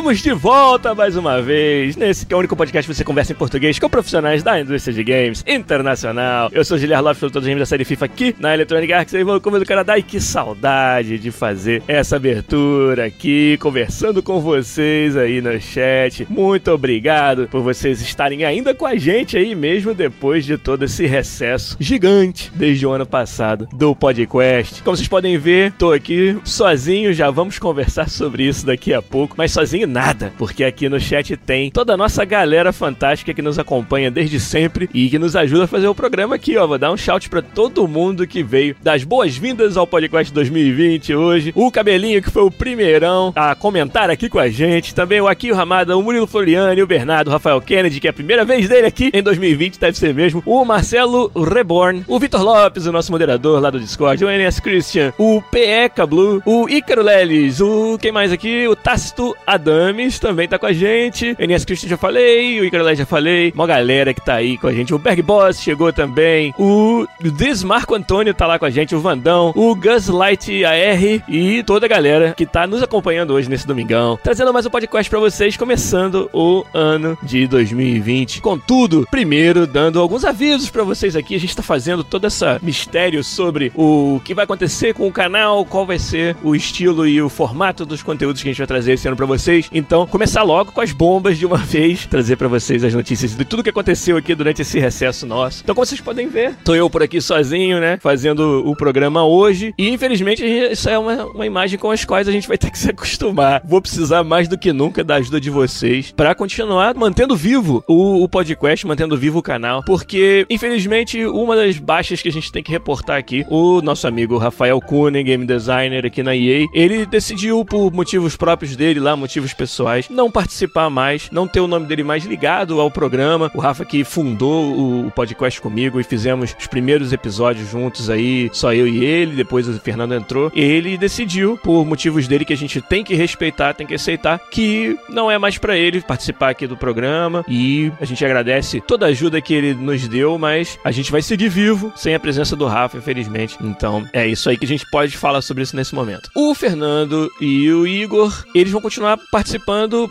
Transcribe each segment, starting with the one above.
Estamos de volta mais uma vez nesse que é o único podcast que você conversa em português com profissionais da indústria de games internacional. Eu sou Guilherme Lopes, produtor dos games da série FIFA aqui na Electronic Arts, aí vou do Canadá e que saudade de fazer essa abertura aqui, conversando com vocês aí no chat. Muito obrigado por vocês estarem ainda com a gente aí mesmo depois de todo esse recesso gigante desde o ano passado do podcast. Como vocês podem ver, tô aqui sozinho, já vamos conversar sobre isso daqui a pouco, mas sozinho nada, porque aqui no chat tem toda a nossa galera fantástica que nos acompanha desde sempre e que nos ajuda a fazer o programa aqui, ó. Vou dar um shout para todo mundo que veio das boas-vindas ao podcast 2020 hoje. O Cabelinho, que foi o primeirão a comentar aqui com a gente. Também o Akio Ramada, o Murilo Floriani, o Bernardo, o Rafael Kennedy, que é a primeira vez dele aqui em 2020, deve ser mesmo. O Marcelo Reborn, o Vitor Lopes, o nosso moderador lá do Discord, o NS Chris Christian, o PE Blue, o Ícaro Lelis, o quem mais aqui? O Tácito Adames também tá com a gente. NS Christian já falei, o Ícaro Lelis já falei. Uma galera que tá aí com a gente. O Berg Boss chegou também. O Desmarco Antônio tá lá com a gente. O Vandão, o Gaslight AR e toda a galera que tá nos acompanhando hoje nesse domingão. Trazendo mais um podcast para vocês, começando o ano de 2020. Contudo, primeiro dando alguns avisos para vocês aqui. A gente tá fazendo todo esse mistério sobre o que vai acontecer com o canal, qual vai ser o estilo e o formato dos conteúdos que a gente vai trazer esse ano para vocês. Então, começar logo com as bombas de uma vez, trazer para vocês as notícias de tudo que aconteceu aqui durante esse recesso nosso. Então, como vocês podem ver, tô eu por aqui sozinho, né, fazendo o programa hoje. E infelizmente, isso é uma, uma imagem com as quais a gente vai ter que se acostumar. Vou precisar mais do que nunca da ajuda de vocês para continuar mantendo vivo o, o podcast, mantendo vivo o canal, porque infelizmente uma das baixas que a gente tem que reportar aqui, o nosso amigo Rafael Rafael Kuhn, game designer aqui na EA, ele decidiu por motivos próprios dele lá, motivos pessoais, não participar mais, não ter o nome dele mais ligado ao programa. O Rafa que fundou o, podcast comigo e fizemos os primeiros episódios juntos aí, só eu e ele, depois o Fernando entrou. Ele decidiu, por motivos dele que a gente tem que respeitar, tem que aceitar, que não é mais para ele participar aqui do programa e a gente agradece toda a ajuda que ele nos deu, mas a gente vai seguir vivo sem a presença do Rafa, infelizmente. Então, é isso aí que a gente pode falar sobre isso nesse momento. O Fernando e o Igor, eles vão continuar participando,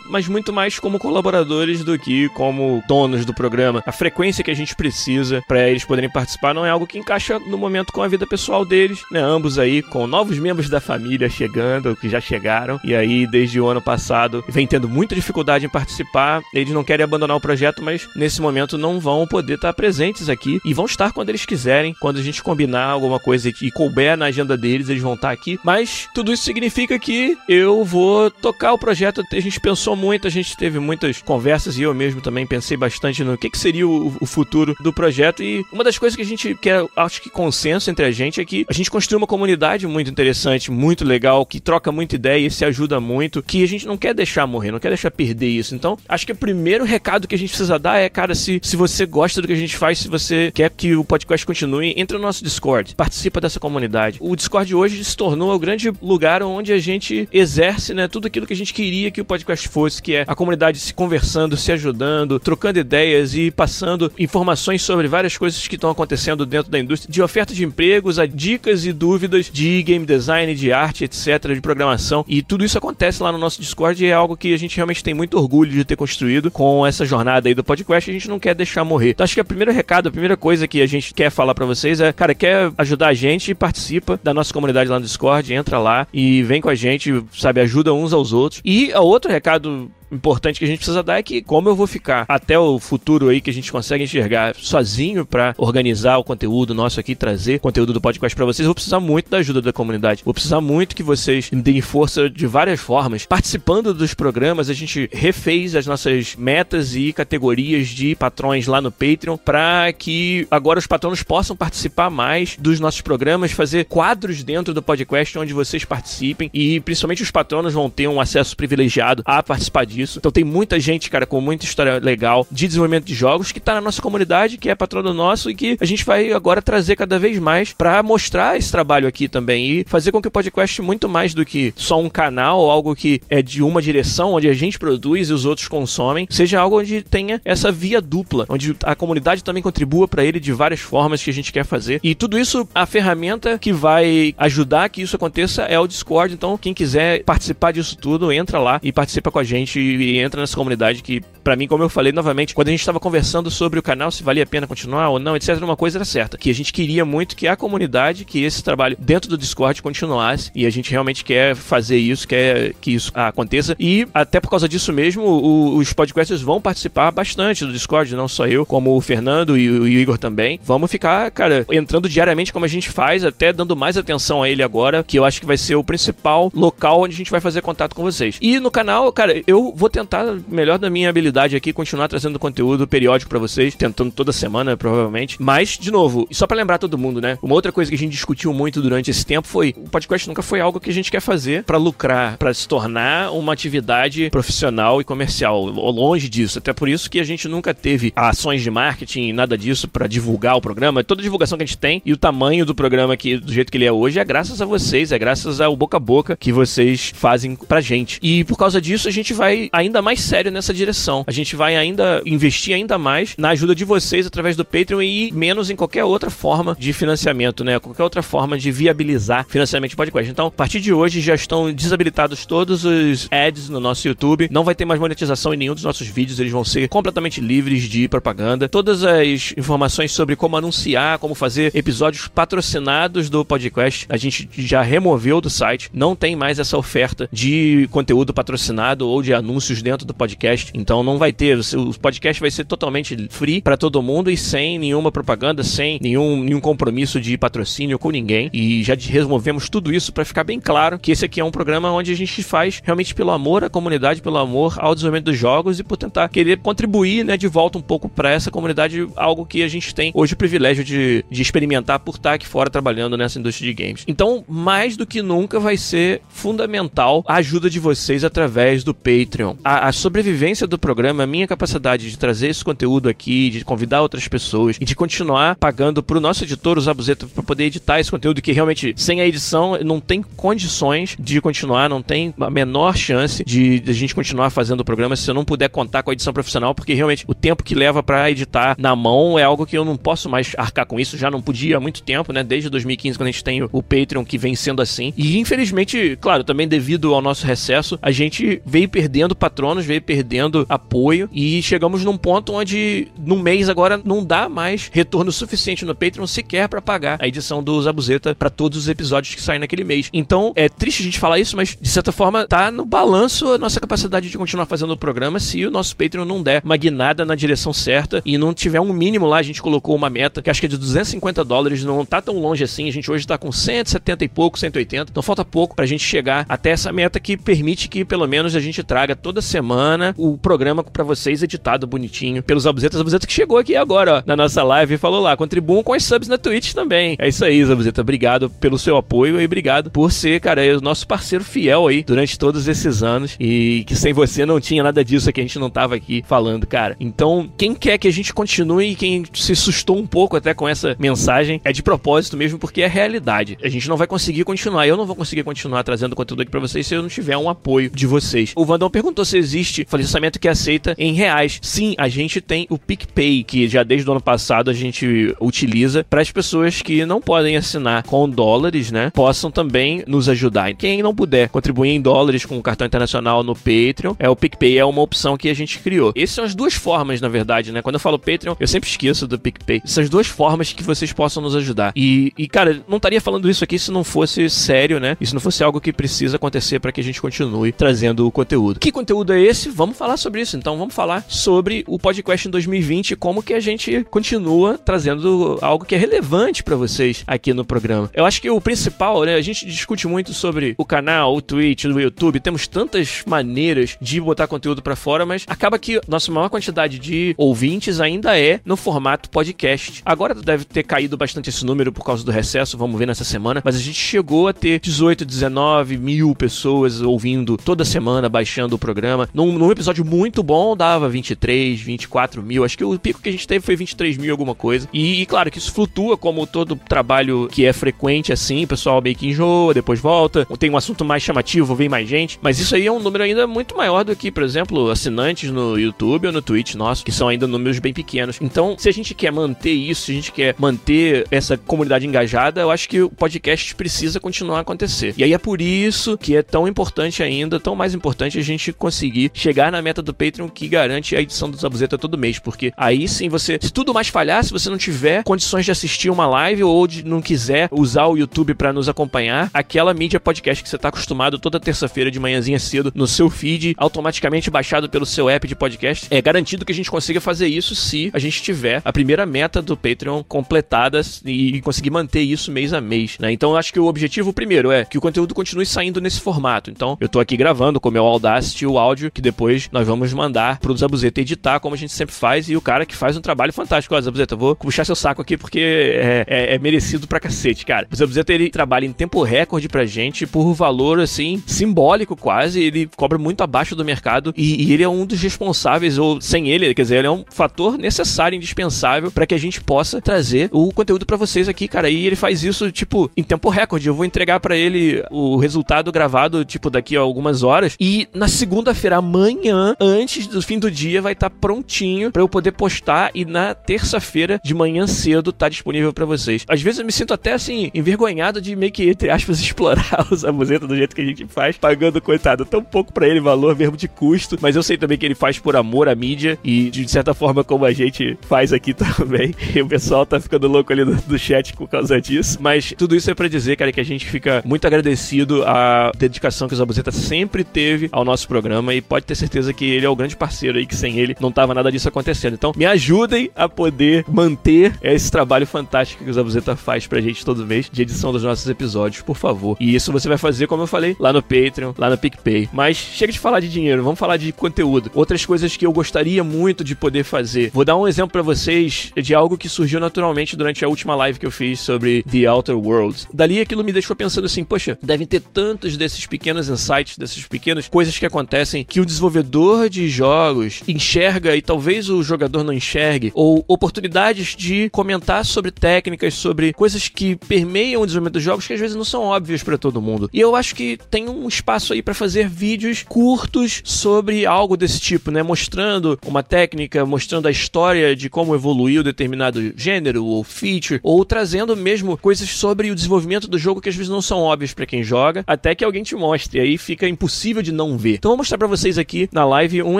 mas muito mais como colaboradores do que como donos do programa. A frequência que a gente precisa para eles poderem participar não é algo que encaixa no momento com a vida pessoal deles, né? Ambos aí com novos membros da família chegando, que já chegaram, e aí desde o ano passado vem tendo muita dificuldade em participar. Eles não querem abandonar o projeto, mas nesse momento não vão poder estar presentes aqui e vão estar quando eles quiserem, quando a gente combinar alguma coisa e couber na agenda deles, eles vão estar aqui. Mas tudo isso significa que eu vou tocar o projeto. A gente pensou muito, a gente teve muitas conversas e eu mesmo também pensei bastante no que, que seria o, o futuro do projeto. E uma das coisas que a gente quer, acho que consenso entre a gente é que a gente construiu uma comunidade muito interessante, muito legal, que troca muita ideia e se ajuda muito, que a gente não quer deixar morrer, não quer deixar perder isso. Então, acho que o primeiro recado que a gente precisa dar é, cara, se, se você gosta do que a gente faz, se você quer que o podcast continue, entre no nosso Discord, participa dessa comunidade o Discord hoje se tornou o grande lugar onde a gente exerce, né, tudo aquilo que a gente queria que o podcast fosse, que é a comunidade se conversando, se ajudando, trocando ideias e passando informações sobre várias coisas que estão acontecendo dentro da indústria, de oferta de empregos a dicas e dúvidas de game design, de arte, etc, de programação. E tudo isso acontece lá no nosso Discord e é algo que a gente realmente tem muito orgulho de ter construído com essa jornada aí do podcast. A gente não quer deixar morrer. Então acho que o primeiro recado, a primeira coisa que a gente quer falar para vocês é, cara, quer ajudar a gente, participa da nossa comunidade lá no Discord, entra lá e vem com a gente, sabe, ajuda uns aos outros. E outro recado importante que a gente precisa dar é que, como eu vou ficar até o futuro aí que a gente consegue enxergar sozinho para organizar o conteúdo nosso aqui, trazer conteúdo do podcast para vocês, eu vou precisar muito da ajuda da comunidade. Vou precisar muito que vocês deem força de várias formas. Participando dos programas, a gente refez as nossas metas e categorias de patrões lá no Patreon para que agora os patronos possam participar mais dos nossos programas, fazer quadros dentro do podcast onde vocês participem e principalmente os patronos vão ter um acesso privilegiado a participar disso. Então tem muita gente, cara, com muita história legal de desenvolvimento de jogos que tá na nossa comunidade, que é patrono nosso e que a gente vai agora trazer cada vez mais para mostrar esse trabalho aqui também e fazer com que o podcast muito mais do que só um canal ou algo que é de uma direção onde a gente produz e os outros consomem, seja algo onde tenha essa via dupla, onde a comunidade também contribua para ele de várias formas que a gente quer fazer. E tudo isso, a ferramenta que vai ajudar que isso aconteça é o Discord. Então, quem quiser participar disso tudo, entra lá e participa com a gente e entra nessa comunidade que, para mim, como eu falei novamente, quando a gente estava conversando sobre o canal, se valia a pena continuar ou não, etc, uma coisa era certa, que a gente queria muito que a comunidade, que esse trabalho dentro do Discord continuasse e a gente realmente quer fazer isso, quer que isso aconteça e até por causa disso mesmo, o, os podcasters vão participar bastante do Discord, não só eu, como o Fernando e o Igor também. Vamos ficar, cara, entrando diariamente como a gente faz, até dando mais atenção a ele agora, que eu acho que vai ser o principal local onde a gente vai fazer contato com vocês. E no canal, cara, eu vou tentar, melhor da minha habilidade aqui, continuar trazendo conteúdo periódico para vocês, tentando toda semana, provavelmente. Mas, de novo, só para lembrar todo mundo, né? Uma outra coisa que a gente discutiu muito durante esse tempo foi: o podcast nunca foi algo que a gente quer fazer para lucrar, para se tornar uma atividade profissional e comercial. Longe disso. Até por isso que a gente nunca teve ações de marketing, nada disso para divulgar o programa. Toda divulgação que a gente tem e o tamanho do programa aqui, do jeito que ele é hoje, é graças a vocês, é graças ao boca a boca que vocês fazem pra gente. E por causa disso, a gente vai ainda mais sério nessa direção. A gente vai ainda investir ainda mais na ajuda de vocês através do Patreon e menos em qualquer outra forma de financiamento, né? Qualquer outra forma de viabilizar financiamento de podcast. Então, a partir de hoje já estão desabilitados todos os ads no nosso YouTube. Não vai ter mais monetização em nenhum dos nossos vídeos, eles vão ser completamente livres de propaganda. Todas as informações sobre como anunciar, como fazer episódios patrocinados do podcast, a gente já removeu do site. Não tem mais essa oferta de conteúdo patrocinado ou de anúncios dentro do podcast. Então não vai ter. O podcast vai ser totalmente free para todo mundo e sem nenhuma propaganda, sem nenhum, nenhum compromisso de patrocínio com ninguém. E já removemos tudo isso para ficar bem claro que esse aqui é um programa onde a gente faz realmente pelo amor à comunidade, pelo amor ao desenvolvimento dos jogos e por tentar querer contribuir né, de volta um pouco para essa comunidade, algo que a gente tem hoje o privilégio de, de experimentar por estar aqui fora trabalhando nessa indústria de games. Então, mais do que nunca, vai ser fundamental a ajuda de vocês através do Patreon. A, a sobrevivência do programa, a minha capacidade de trazer esse conteúdo aqui, de convidar outras pessoas e de continuar pagando pro nosso editor, o Zabuzeta, para poder editar esse conteúdo que realmente, sem a edição, não tem condições de continuar, não tem a menor chance de, de a gente continuar fazendo o programa se eu não puder contar com a edição profissional, porque realmente o tempo que leva para editar na mão é algo que eu não posso mais arcar com isso, já não podia há muito tempo, né? Desde 2015, quando a gente tem o Patreon que vem sendo assim. E infelizmente, claro, também devido ao nosso recesso, a gente veio perdendo patronos, veio perdendo apoio e chegamos num ponto onde num mês agora não dá mais retorno suficiente no Patreon sequer para pagar a edição do Zabuzeta para todos os episódios que saem naquele mês. Então é triste a gente falar isso, mas de certa forma tá no balanço a nossa capacidade de continuar fazendo o programa se o nosso Patreon não der uma guinada na direção certa e não tiver um mínimo lá. A gente colocou uma meta que acho que é de 250 dólares, não tá tão longe assim. A gente hoje tá com 170 e pouco, 180. Então falta pouco pra gente chegar até essa meta que permite que pelo menos a gente traga toda semana o programa para vocês editado bonitinho pelos Zabuzetas. Zabuzeta que chegou aqui agora, ó, na nossa live e falou lá: contribuam com as subs na Twitch também. É isso aí, Zabuzeta. Obrigado pelo seu apoio e obrigado por ser, cara, o nosso parceiro fiel aí durante todos esses anos e que sem você não tinha nada disso que a gente não tava aqui falando, cara. Então, quem quer que a gente continue, quem se assustou um pouco até com essa mensagem, é de propósito mesmo, porque é realidade. A gente não vai conseguir continuar, eu não vou conseguir continuar trazendo conteúdo aqui pra vocês se eu não tiver um apoio de vocês. O Vandão perguntou se existe licenciamento QAC. Receita em reais. Sim, a gente tem o PicPay, que já desde o ano passado a gente utiliza para as pessoas que não podem assinar com dólares, né? Possam também nos ajudar. Quem não puder contribuir em dólares com o cartão internacional no Patreon, é o PicPay é uma opção que a gente criou. Essas são as duas formas, na verdade, né? Quando eu falo Patreon, eu sempre esqueço do PicPay. Essas duas formas que vocês possam nos ajudar. E, e cara, não estaria falando isso aqui se não fosse sério, né? E se não fosse algo que precisa acontecer para que a gente continue trazendo o conteúdo. Que conteúdo é esse? Vamos falar sobre isso. Então, vamos falar sobre o podcast em 2020 e como que a gente continua trazendo algo que é relevante para vocês aqui no programa. Eu acho que o principal, né? A gente discute muito sobre o canal, o Twitch, o YouTube. Temos tantas maneiras de botar conteúdo para fora, mas acaba que nossa maior quantidade de ouvintes ainda é no formato podcast. Agora deve ter caído bastante esse número por causa do recesso, vamos ver nessa semana, mas a gente chegou a ter 18, 19 mil pessoas ouvindo toda semana, baixando o programa. Num, num episódio muito bom, dava 23, 24 mil. Acho que o pico que a gente teve foi 23 mil alguma coisa. E, e claro que isso flutua como todo trabalho que é frequente assim, o pessoal meio que enjoa, depois volta, tem um assunto mais chamativo, vem mais gente. Mas isso aí é um número ainda muito maior do que, por exemplo, assinantes no YouTube ou no Twitch nosso, que são ainda números bem pequenos. Então, se a gente quer manter isso, se a gente quer manter essa comunidade engajada, eu acho que o podcast precisa continuar a acontecer. E aí é por isso que é tão importante ainda, tão mais importante a gente conseguir chegar na meta do Patreon que garante a edição do Zabuzeta todo mês, porque aí sim você, se tudo mais falhar, se você não tiver condições de assistir uma live ou de não quiser usar o YouTube para nos acompanhar, aquela mídia podcast que você tá acostumado toda terça-feira de manhãzinha cedo no seu feed, automaticamente baixado pelo seu app de podcast, é garantido que a gente consiga fazer isso se a gente tiver a primeira meta do Patreon completada e conseguir manter isso mês a mês, né? Então eu acho que o objetivo primeiro é que o conteúdo continue saindo nesse formato. Então eu tô aqui gravando com o meu Audacity o áudio que depois nós vamos mandar pro Zabuzeta editar, como a gente sempre faz, e o cara que faz um trabalho fantástico. Ó, Zabuzeta, vou puxar seu saco aqui porque é, é, é merecido pra cacete, cara. O Zabuzeta ele trabalha em tempo recorde pra gente por valor assim simbólico quase. Ele cobra muito abaixo do mercado e, e ele é um dos responsáveis, ou sem ele, quer dizer, ele é um fator necessário, indispensável para que a gente possa trazer o conteúdo para vocês aqui, cara. E ele faz isso, tipo, em tempo recorde. Eu vou entregar para ele o resultado gravado, tipo, daqui a algumas horas. E na segunda-feira, amanhã, antes do fim do dia, vai estar tá prontinho para eu poder postar. E na terça-feira, de manhã cedo, tá disponível para vocês. Às vezes eu me sinto até assim, envergonhado de meio que, entre aspas, explorar os amusetos do jeito que a gente faz, pagando, coitado, tão pouco para ele valor mesmo de custo. Mas eu sei também que ele faz por amor à mídia e de certa forma como a gente faz aqui também. E o pessoal tá ficando louco ali no, no chat por causa disso. Mas tudo isso é para dizer, cara, que a gente fica muito agradecido à dedicação que o Zabuzeta sempre teve ao nosso programa e pode ter certeza que ele é o grande parceiro aí, que sem ele não tava nada disso acontecendo. Então, me ajudem a poder manter esse trabalho fantástico que o Zabuzeta faz pra gente todo mês de edição dos nossos episódios, por favor. E isso você vai fazer, como eu falei, lá no Patreon, lá no PicPay. Mas chega de falar de dinheiro, vamos falar de conteúdo. Outras coisas que eu gostaria muito de poder fazer. Vou dar um exemplo para vocês de algo que surgiu naturalmente durante a última live que eu fiz sobre The Outer Worlds. Dali aquilo me deixou pensando assim, poxa, devem ter tantos desses pequenos insights, dessas pequenas coisas que acontecem que o desenvolvedor de jogos enxerga e talvez o jogador não enxergue, ou oportunidades de comentar sobre técnicas, sobre coisas que permeiam o desenvolvimento dos jogos que às vezes não são óbvias para todo mundo. E eu acho que tem um espaço aí para fazer vídeos curtos sobre algo desse tipo, né? Mostrando uma técnica, mostrando a história de como evoluiu determinado gênero ou feature, ou trazendo mesmo coisas sobre o desenvolvimento do jogo que às vezes não são óbvias para quem joga, até que alguém te mostre, e aí fica impossível de não ver. Então vou mostrar para vocês aqui na live um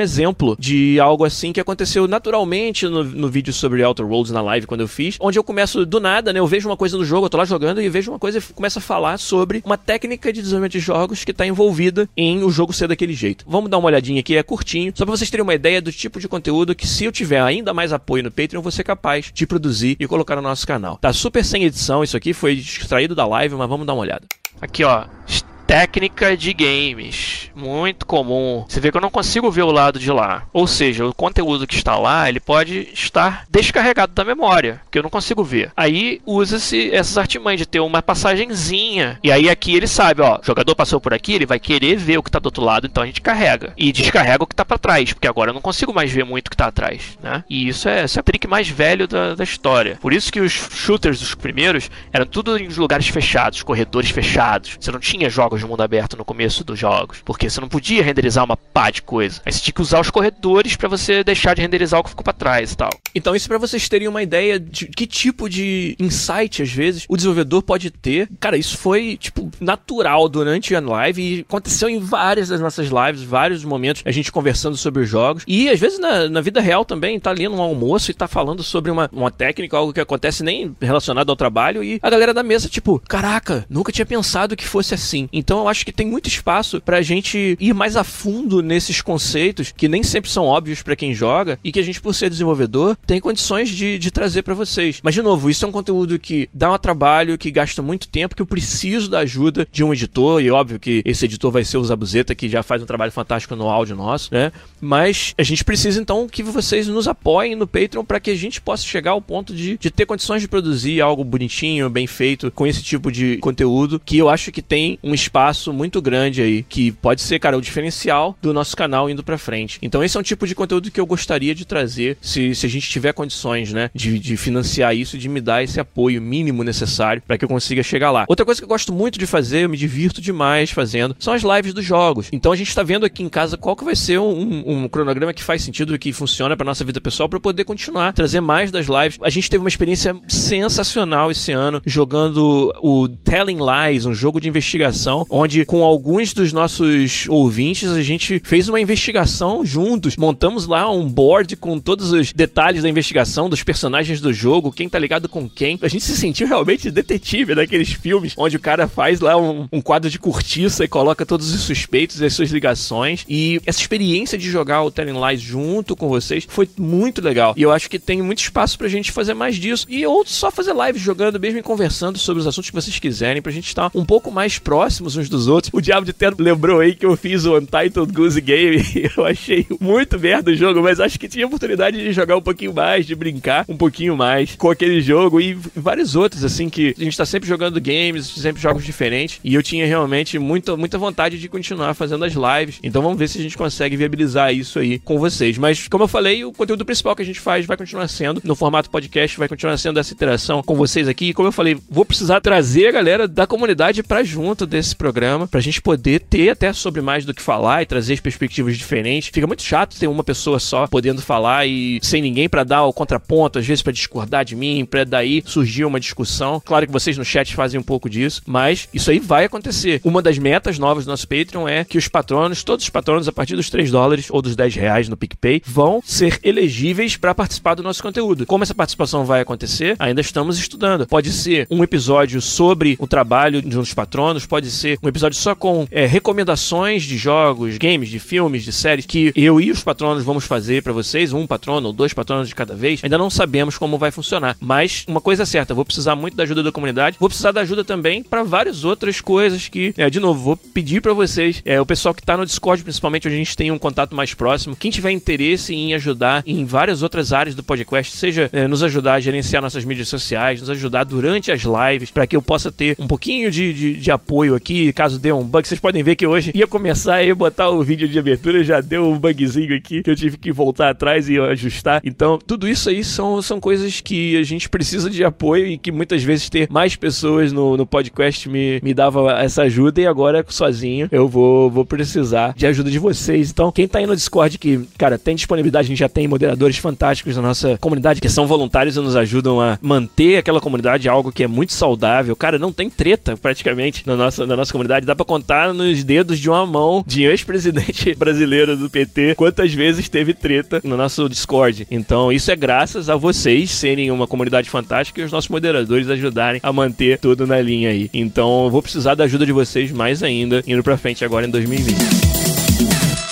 exemplo de algo assim que aconteceu naturalmente no, no vídeo sobre Outer Worlds na live quando eu fiz, onde eu começo do nada, né? Eu vejo uma coisa no jogo, eu tô lá jogando e vejo uma coisa e começo a falar sobre uma técnica de desenvolvimento de jogos que tá envolvida em o jogo ser daquele jeito. Vamos dar uma olhadinha aqui, é curtinho, só para vocês terem uma ideia do tipo de conteúdo que se eu tiver ainda mais apoio no Patreon, eu vou ser capaz de produzir e colocar no nosso canal. Tá super sem edição, isso aqui foi extraído da live, mas vamos dar uma olhada. Aqui, ó, técnica de games, muito comum. Você vê que eu não consigo ver o lado de lá. Ou seja, o conteúdo que está lá, ele pode estar descarregado da memória, que eu não consigo ver. Aí usa-se essas artimanhas de ter uma passagenzinha. E aí aqui ele sabe, ó, o jogador passou por aqui, ele vai querer ver o que está do outro lado, então a gente carrega. E descarrega o que está para trás, porque agora eu não consigo mais ver muito o que está atrás, né? E isso é, esse é o trick mais velho da, da história. Por isso que os shooters, os primeiros, eram tudo em lugares fechados, corredores fechados. Você não tinha de mundo aberto no começo dos jogos, porque você não podia renderizar uma pá de coisa. Aí você tinha que usar os corredores para você deixar de renderizar o que ficou para trás e tal. Então isso para vocês terem uma ideia de que tipo de insight às vezes o desenvolvedor pode ter. Cara, isso foi tipo natural durante a live e aconteceu em várias das nossas lives, vários momentos a gente conversando sobre os jogos e às vezes na, na vida real também tá ali num almoço e tá falando sobre uma, uma técnica, algo que acontece nem relacionado ao trabalho e a galera da mesa tipo, caraca, nunca tinha pensado que fosse assim. Então eu acho que tem muito espaço pra gente ir mais a fundo nesses conceitos que nem sempre são óbvios para quem joga e que a gente por ser desenvolvedor tem condições de, de trazer para vocês. Mas, de novo, isso é um conteúdo que dá um trabalho, que gasta muito tempo, que eu preciso da ajuda de um editor, e óbvio que esse editor vai ser o Zabuzeta, que já faz um trabalho fantástico no áudio nosso, né? Mas a gente precisa, então, que vocês nos apoiem no Patreon para que a gente possa chegar ao ponto de, de ter condições de produzir algo bonitinho, bem feito, com esse tipo de conteúdo, que eu acho que tem um espaço muito grande aí, que pode ser, cara, o diferencial do nosso canal indo pra frente. Então, esse é um tipo de conteúdo que eu gostaria de trazer, se, se a gente tiver condições, né, de, de financiar isso, de me dar esse apoio mínimo necessário para que eu consiga chegar lá. Outra coisa que eu gosto muito de fazer, eu me divirto demais fazendo, são as lives dos jogos. Então a gente tá vendo aqui em casa qual que vai ser um, um cronograma que faz sentido, que funciona para nossa vida pessoal, para poder continuar, trazer mais das lives. A gente teve uma experiência sensacional esse ano jogando o Telling Lies, um jogo de investigação, onde com alguns dos nossos ouvintes a gente fez uma investigação juntos, montamos lá um board com todos os detalhes da investigação dos personagens do jogo, quem tá ligado com quem. A gente se sentiu realmente detetive daqueles filmes onde o cara faz lá um, um quadro de cortiça e coloca todos os suspeitos e as suas ligações. E essa experiência de jogar o Telling Lies junto com vocês foi muito legal. E eu acho que tem muito espaço pra gente fazer mais disso. E ou só fazer lives jogando mesmo e conversando sobre os assuntos que vocês quiserem, pra gente estar um pouco mais próximos uns dos outros. O Diabo de Terno lembrou aí que eu fiz o Untitled Goose Game. eu achei muito merda o jogo, mas acho que tinha oportunidade de jogar um pouquinho mais, de brincar um pouquinho mais com aquele jogo e vários outros, assim, que a gente tá sempre jogando games, sempre jogos diferentes. E eu tinha realmente muita, muita vontade de continuar fazendo as lives. Então vamos ver se a gente consegue viabilizar isso aí com vocês. Mas, como eu falei, o conteúdo principal que a gente faz vai continuar sendo no formato podcast, vai continuar sendo essa interação com vocês aqui. E como eu falei, vou precisar trazer a galera da comunidade para junto desse programa, pra gente poder ter até sobre mais do que falar e trazer as perspectivas diferentes. Fica muito chato ter uma pessoa só podendo falar e sem ninguém para dar o contraponto, às vezes para discordar de mim, para daí surgir uma discussão. Claro que vocês no chat fazem um pouco disso, mas isso aí vai acontecer. Uma das metas novas do nosso Patreon é que os patronos, todos os patronos a partir dos 3 dólares ou dos 10 reais no PicPay, vão ser elegíveis para participar do nosso conteúdo. Como essa participação vai acontecer, ainda estamos estudando. Pode ser um episódio sobre o trabalho de uns patronos, pode ser um episódio só com é, recomendações de jogos, games, de filmes, de séries que eu e os patronos vamos fazer para vocês, um patrono ou dois patronos de cada vez. Ainda não sabemos como vai funcionar, mas uma coisa é certa, vou precisar muito da ajuda da comunidade, vou precisar da ajuda também para várias outras coisas que, é, de novo, vou pedir para vocês, é, o pessoal que tá no Discord, principalmente, onde a gente tem um contato mais próximo, quem tiver interesse em ajudar em várias outras áreas do podcast, seja é, nos ajudar a gerenciar nossas mídias sociais, nos ajudar durante as lives, para que eu possa ter um pouquinho de, de, de, apoio aqui, caso dê um bug. Vocês podem ver que hoje ia começar a botar o vídeo de abertura, já deu um bugzinho aqui que eu tive que voltar atrás e ajustar. Então, tudo isso aí são, são coisas que a gente precisa de apoio e que muitas vezes ter mais pessoas no, no podcast me, me dava essa ajuda e agora sozinho eu vou, vou precisar de ajuda de vocês. Então, quem tá aí no Discord que, cara, tem disponibilidade, a gente já tem moderadores fantásticos na nossa comunidade que são voluntários e nos ajudam a manter aquela comunidade algo que é muito saudável. Cara, não tem treta praticamente na nossa, na nossa comunidade. Dá pra contar nos dedos de uma mão de ex-presidente brasileiro do PT quantas vezes teve treta no nosso Discord. Então, isso é graças a vocês serem uma comunidade fantástica e os nossos moderadores ajudarem a manter tudo na linha aí. Então, eu vou precisar da ajuda de vocês mais ainda indo pra frente agora em 2020.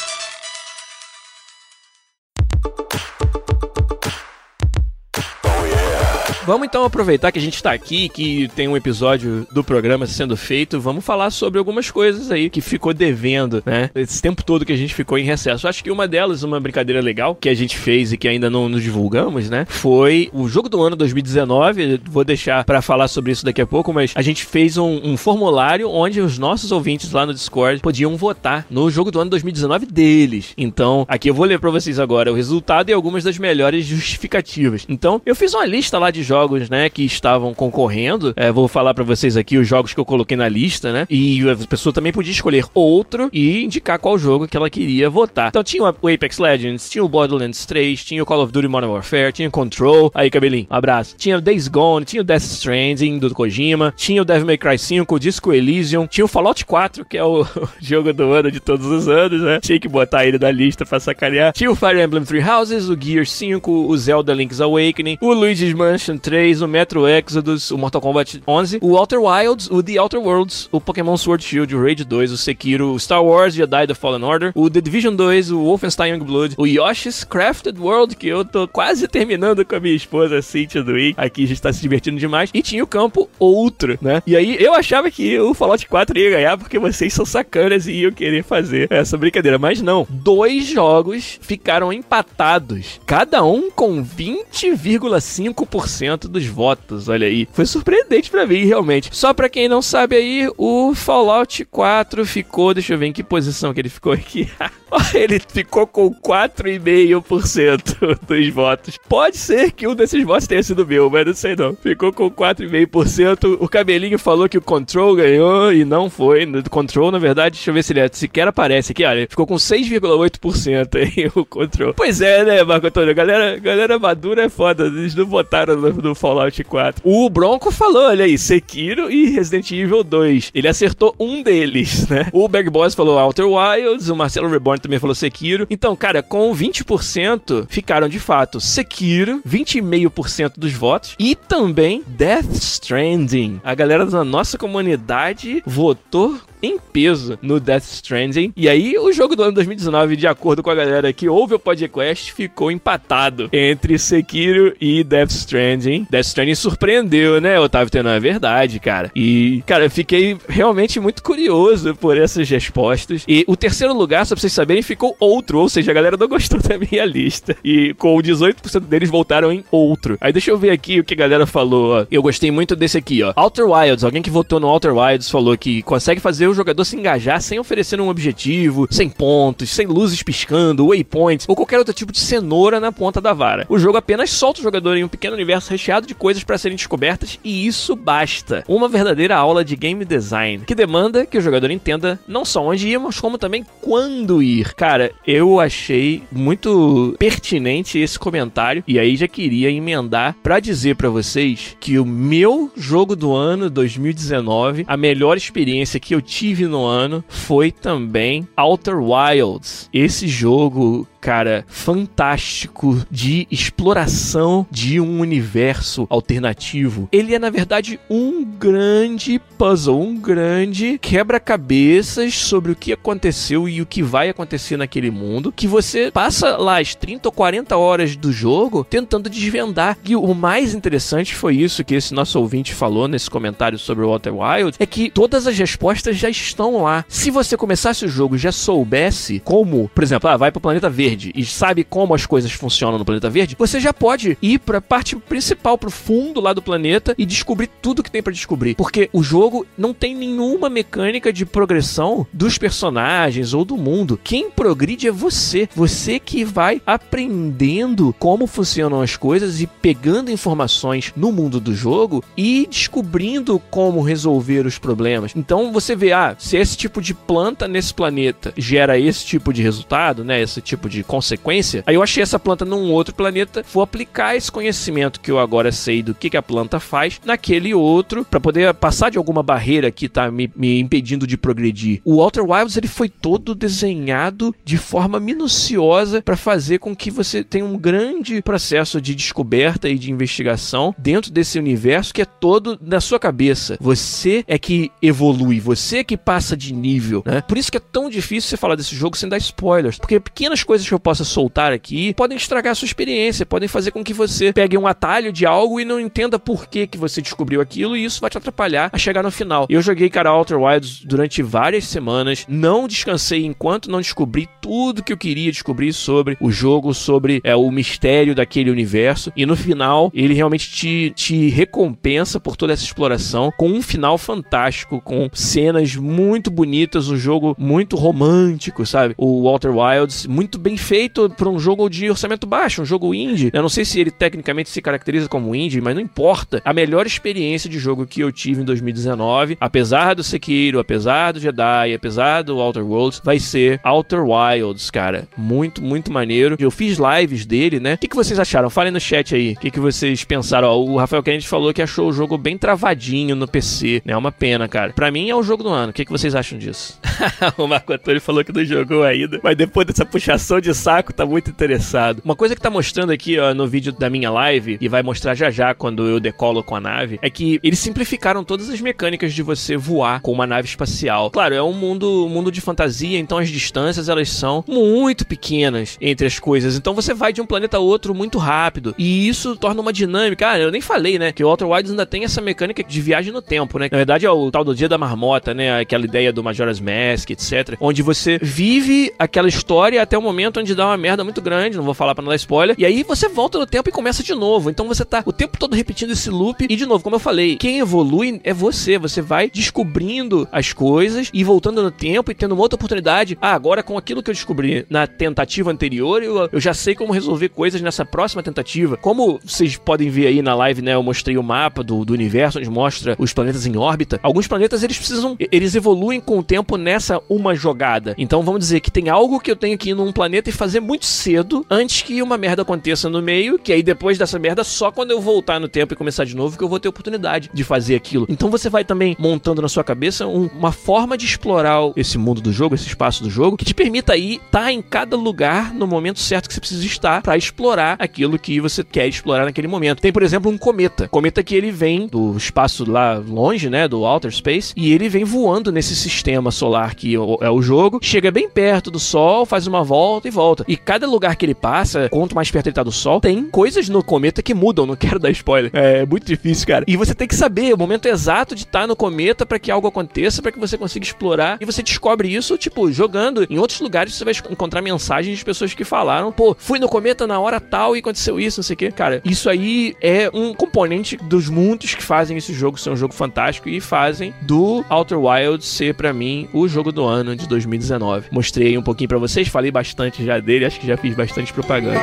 Vamos então aproveitar que a gente está aqui, que tem um episódio do programa sendo feito, vamos falar sobre algumas coisas aí que ficou devendo, né? Esse tempo todo que a gente ficou em recesso. Acho que uma delas, uma brincadeira legal que a gente fez e que ainda não nos divulgamos, né? Foi o jogo do ano 2019. Vou deixar para falar sobre isso daqui a pouco, mas a gente fez um, um, formulário onde os nossos ouvintes lá no Discord podiam votar no jogo do ano 2019 deles. Então, aqui eu vou ler para vocês agora o resultado e algumas das melhores justificativas. Então, eu fiz uma lista lá de jogos jogos, né, que estavam concorrendo. É, vou falar para vocês aqui os jogos que eu coloquei na lista, né? E a pessoa também podia escolher outro e indicar qual jogo que ela queria votar. Então tinha o Apex Legends, tinha o Borderlands 3, tinha o Call of Duty Modern Warfare, tinha o Control. Aí, cabelinho, um abraço. Tinha o Days Gone, tinha o Death Stranding do Kojima, tinha o Devil May Cry 5, o Disco Elysium, tinha o Fallout 4, que é o jogo do ano de todos os anos, né? Tinha que botar ele na lista pra sacanear. Tinha o Fire Emblem Three Houses, o Gear 5, o Zelda Link's Awakening, o Luigi's Mansion 3, o Metro Exodus, o Mortal Kombat 11, o Outer Wilds, o The Outer Worlds, o Pokémon Sword Shield, o Raid 2, o Sekiro, o Star Wars Jedi The Fallen Order, o The Division 2, o Wolfenstein Youngblood, o Yoshi's Crafted World, que eu tô quase terminando com a minha esposa Cynthia Wii. Aqui a gente tá se divertindo demais. E tinha o campo outro, né? E aí eu achava que o Fallout 4 ia ganhar porque vocês são sacanas e iam querer fazer essa brincadeira. Mas não. Dois jogos ficaram empatados. Cada um com 20,5% dos votos. Olha aí. Foi surpreendente para mim, realmente. Só para quem não sabe aí, o Fallout 4 ficou. Deixa eu ver em que posição que ele ficou aqui. ele ficou com 4,5% dos votos. Pode ser que um desses votos tenha sido meu, mas não sei não. Ficou com 4,5%. O cabelinho falou que o Control ganhou e não foi. O Control, na verdade, deixa eu ver se ele é, sequer aparece aqui. Olha, ficou com 6,8% aí o Control. Pois é, né, Marco Antônio? Galera, galera madura é foda. Eles não votaram no, no Fallout 4. O Bronco falou, olha aí, Sekiro e Resident Evil 2. Ele acertou um deles, né? O Bag Boss falou Outer Wilds, o Marcelo Reborn também falou Sekiro. Então, cara, com 20% ficaram de fato Sekiro, 20,5% dos votos, e também Death Stranding. A galera da nossa comunidade votou em peso no Death Stranding. E aí, o jogo do ano 2019, de acordo com a galera que ouve o podcast, ficou empatado entre Sekiro e Death Stranding. Death Stranding surpreendeu, né, Otávio Tenan? É verdade, cara. E, cara, eu fiquei realmente muito curioso por essas respostas. E o terceiro lugar, só pra vocês saberem, ficou outro. Ou seja, a galera não gostou da minha lista. E com 18% deles voltaram em outro. Aí deixa eu ver aqui o que a galera falou. Eu gostei muito desse aqui, ó. Outer Wilds. Alguém que votou no Outer Wilds falou que consegue fazer o jogador se engajar sem oferecer um objetivo, sem pontos, sem luzes piscando, waypoints ou qualquer outro tipo de cenoura na ponta da vara. O jogo apenas solta o jogador em um pequeno universo recheado de coisas para serem descobertas e isso basta. Uma verdadeira aula de game design que demanda que o jogador entenda não só onde ir, mas como também quando ir. Cara, eu achei muito pertinente esse comentário e aí já queria emendar para dizer para vocês que o meu jogo do ano 2019, a melhor experiência que eu tive no ano foi também Outer Wilds. Esse jogo cara, fantástico de exploração de um universo alternativo. Ele é, na verdade, um grande puzzle, um grande quebra-cabeças sobre o que aconteceu e o que vai acontecer naquele mundo, que você passa lá as 30 ou 40 horas do jogo tentando desvendar. E o mais interessante foi isso que esse nosso ouvinte falou nesse comentário sobre o Outer Wild, é que todas as respostas já estão lá. Se você começasse o jogo e já soubesse como, por exemplo, ah, vai pro planeta verde, verde e sabe como as coisas funcionam no planeta verde, você já pode ir para a parte principal, pro fundo lá do planeta e descobrir tudo que tem para descobrir. Porque o jogo não tem nenhuma mecânica de progressão dos personagens ou do mundo. Quem progride é você. Você que vai aprendendo como funcionam as coisas e pegando informações no mundo do jogo e descobrindo como resolver os problemas. Então você vê, ah, se esse tipo de planta nesse planeta gera esse tipo de resultado, né? Esse tipo de de consequência, aí eu achei essa planta num outro planeta, vou aplicar esse conhecimento que eu agora sei do que, que a planta faz naquele outro, para poder passar de alguma barreira que tá me, me impedindo de progredir. O Walter Wilds ele foi todo desenhado de forma minuciosa para fazer com que você tenha um grande processo de descoberta e de investigação dentro desse universo que é todo na sua cabeça. Você é que evolui, você é que passa de nível, né? Por isso que é tão difícil você falar desse jogo sem dar spoilers, porque pequenas coisas que eu possa soltar aqui podem estragar a sua experiência, podem fazer com que você pegue um atalho de algo e não entenda por que, que você descobriu aquilo e isso vai te atrapalhar a chegar no final. Eu joguei, cara, Outer Wilds durante várias semanas, não descansei enquanto não descobri tudo que eu queria descobrir sobre o jogo, sobre é, o mistério daquele universo e no final ele realmente te, te recompensa por toda essa exploração com um final fantástico, com cenas muito bonitas, um jogo muito romântico, sabe? O Walter Wilds muito bem feito para um jogo de orçamento baixo, um jogo indie. Eu não sei se ele tecnicamente se caracteriza como indie, mas não importa. A melhor experiência de jogo que eu tive em 2019, apesar do Sekiro, apesar do Jedi, apesar do Outer Worlds, vai ser Outer Wilds, cara. Muito, muito maneiro. Eu fiz lives dele, né? O que, que vocês acharam? Falem no chat aí. O que, que vocês pensaram? Ó, o Rafael Kennedy falou que achou o jogo bem travadinho no PC, né? É uma pena, cara. Pra mim é o jogo do ano. O que, que vocês acham disso? o Marco Antônio falou que não jogou ainda, mas depois dessa puxação de saco, tá muito interessado. Uma coisa que tá mostrando aqui, ó, no vídeo da minha live, e vai mostrar já já quando eu decolo com a nave, é que eles simplificaram todas as mecânicas de você voar com uma nave espacial. Claro, é um mundo, um mundo de fantasia, então as distâncias elas são muito pequenas entre as coisas. Então você vai de um planeta a outro muito rápido. E isso torna uma dinâmica. Ah, eu nem falei, né? Que o Outer Wilds ainda tem essa mecânica de viagem no tempo, né? Na verdade é o tal do dia da marmota, né? Aquela ideia do Majora's Mask, etc. Onde você vive aquela história até o momento onde dá uma merda muito grande, não vou falar para não dar spoiler. E aí você volta no tempo e começa de novo. Então você tá o tempo todo repetindo esse loop. E de novo, como eu falei, quem evolui é você. Você vai descobrindo as coisas e voltando no tempo e tendo uma outra oportunidade. Ah, agora com aquilo que eu descobri na tentativa anterior, eu, eu já sei como resolver coisas nessa próxima tentativa. Como vocês podem ver aí na live, né? Eu mostrei o mapa do, do universo onde mostra os planetas em órbita. Alguns planetas eles precisam, eles evoluem com o tempo nessa uma jogada. Então vamos dizer que tem algo que eu tenho ir num planeta e fazer muito cedo antes que uma merda aconteça no meio, que aí depois dessa merda só quando eu voltar no tempo e começar de novo que eu vou ter oportunidade de fazer aquilo. Então você vai também montando na sua cabeça um, uma forma de explorar esse mundo do jogo, esse espaço do jogo, que te permita aí estar tá em cada lugar no momento certo que você precisa estar para explorar aquilo que você quer explorar naquele momento. Tem, por exemplo, um cometa. Cometa que ele vem do espaço lá longe, né, do outer space, e ele vem voando nesse sistema solar que é o jogo, chega bem perto do Sol, faz uma volta e volta. E cada lugar que ele passa, quanto mais perto ele tá do Sol, tem coisas no cometa que mudam. Não quero dar spoiler. É muito difícil, cara. E você tem que saber o momento exato de estar tá no cometa para que algo aconteça, para que você consiga explorar. E você descobre isso, tipo, jogando. Em outros lugares você vai encontrar mensagens de pessoas que falaram: pô, fui no cometa na hora tal e aconteceu isso, não sei o quê. Cara, isso aí é um componente dos muitos que fazem esse jogo ser um jogo fantástico e fazem do Outer Wilds ser, para mim, o jogo do ano de 2019. Mostrei um pouquinho para vocês, falei bastante já dele, acho que já fiz bastante propaganda.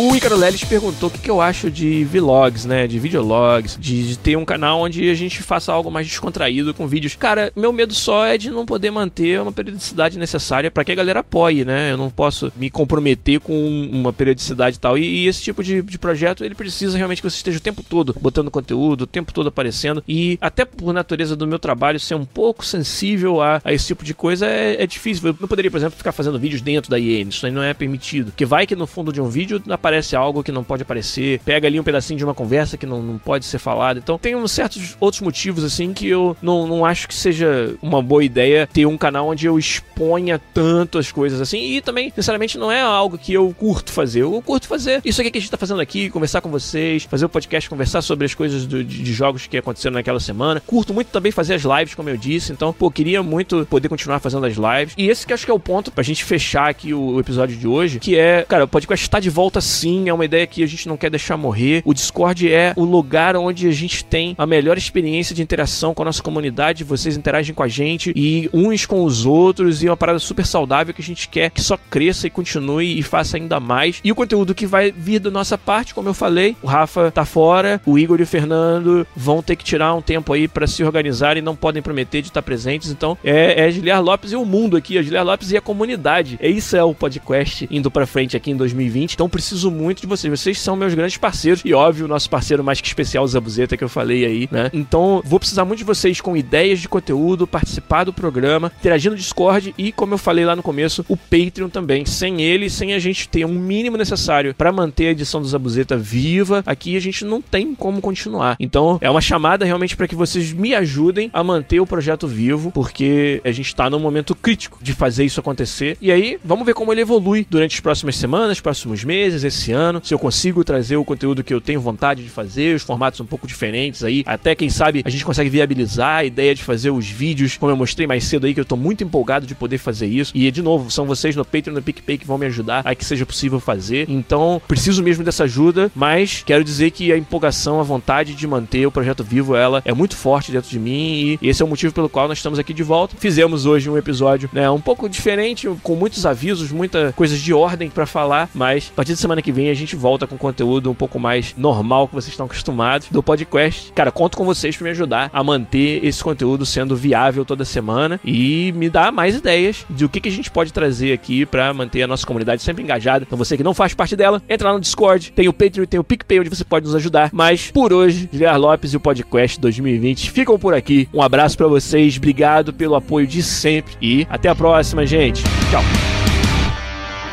O Icaro Lelis perguntou o que, que, eu acho de vlogs, né? De videologs, de, de, ter um canal onde a gente faça algo mais descontraído com vídeos. Cara, meu medo só é de não poder manter uma periodicidade necessária para que a galera apoie, né? Eu não posso me comprometer com uma periodicidade e tal. E, e esse tipo de, de, projeto, ele precisa realmente que você esteja o tempo todo botando conteúdo, o tempo todo aparecendo. E até por natureza do meu trabalho ser um pouco sensível a, a esse tipo de coisa, é, é, difícil. Eu não poderia, por exemplo, ficar fazendo vídeos dentro da IEN. Isso aí não é permitido. Porque vai que no fundo de um vídeo aparece aparece algo que não pode aparecer, pega ali um pedacinho de uma conversa que não, não pode ser falado. Então tem uns certos outros motivos assim que eu não, não acho que seja uma boa ideia ter um canal onde eu exponha tanto as coisas assim. E também, sinceramente, não é algo que eu curto fazer. Eu curto fazer isso aqui que a gente tá fazendo aqui, conversar com vocês, fazer o podcast, conversar sobre as coisas do, de, de, jogos que aconteceram naquela semana. Curto muito também fazer as lives, como eu disse. Então, pô, queria muito poder continuar fazendo as lives. E esse que acho que é o ponto pra gente fechar aqui o, o episódio de hoje, que é, cara, o podcast está de volta sim, é uma ideia que a gente não quer deixar morrer. O Discord é o lugar onde a gente tem a melhor experiência de interação com a nossa comunidade. Vocês interagem com a gente e uns com os outros, e é uma parada super saudável que a gente quer que só cresça e continue e faça ainda mais. E o conteúdo que vai vir da nossa parte, como eu falei, o Rafa tá fora, o Igor e o Fernando vão ter que tirar um tempo aí para se organizar e não podem prometer de estar presentes. Então é, é Giliar Lopes e o mundo aqui, a Giliar Lopes e a comunidade. É isso é o podcast indo para frente aqui em 2020. Então preciso muito de vocês. Vocês são meus grandes parceiros. E óbvio, o nosso parceiro mais que especial, o Zabuzeta, que eu falei aí, né? Então, vou precisar muito de vocês com ideias de conteúdo, participar do programa, interagir no Discord e, como eu falei lá no começo, o Patreon também. Sem ele, sem a gente ter um mínimo necessário para manter a edição do Zabuzeta viva, aqui a gente não tem como continuar. Então, é uma chamada realmente para que vocês me ajudem a manter o projeto vivo, porque a gente tá num momento crítico de fazer isso acontecer. E aí, vamos ver como ele evolui durante as próximas semanas, próximos meses, esse ano se eu consigo trazer o conteúdo que eu tenho vontade de fazer, os formatos um pouco diferentes aí, até quem sabe a gente consegue viabilizar a ideia de fazer os vídeos, como eu mostrei mais cedo aí, que eu tô muito empolgado de poder fazer isso. E de novo, são vocês no Patreon e no PicPay que vão me ajudar a que seja possível fazer. Então, preciso mesmo dessa ajuda, mas quero dizer que a empolgação, a vontade de manter o projeto vivo, ela é muito forte dentro de mim e esse é o motivo pelo qual nós estamos aqui de volta. Fizemos hoje um episódio, né, um pouco diferente, com muitos avisos, muitas coisas de ordem para falar, mas a partir da semana que vem a gente volta com conteúdo um pouco mais normal que vocês estão acostumados do podcast. Cara, conto com vocês para me ajudar a manter esse conteúdo sendo viável toda semana e me dar mais ideias de o que, que a gente pode trazer aqui para manter a nossa comunidade sempre engajada. Então você que não faz parte dela, entra lá no Discord, tem o Patreon, tem o PicPay onde você pode nos ajudar. Mas por hoje, Guilherme Lopes e o Podcast 2020 ficam por aqui. Um abraço para vocês, obrigado pelo apoio de sempre e até a próxima, gente. Tchau.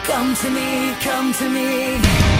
Come to me, come to me.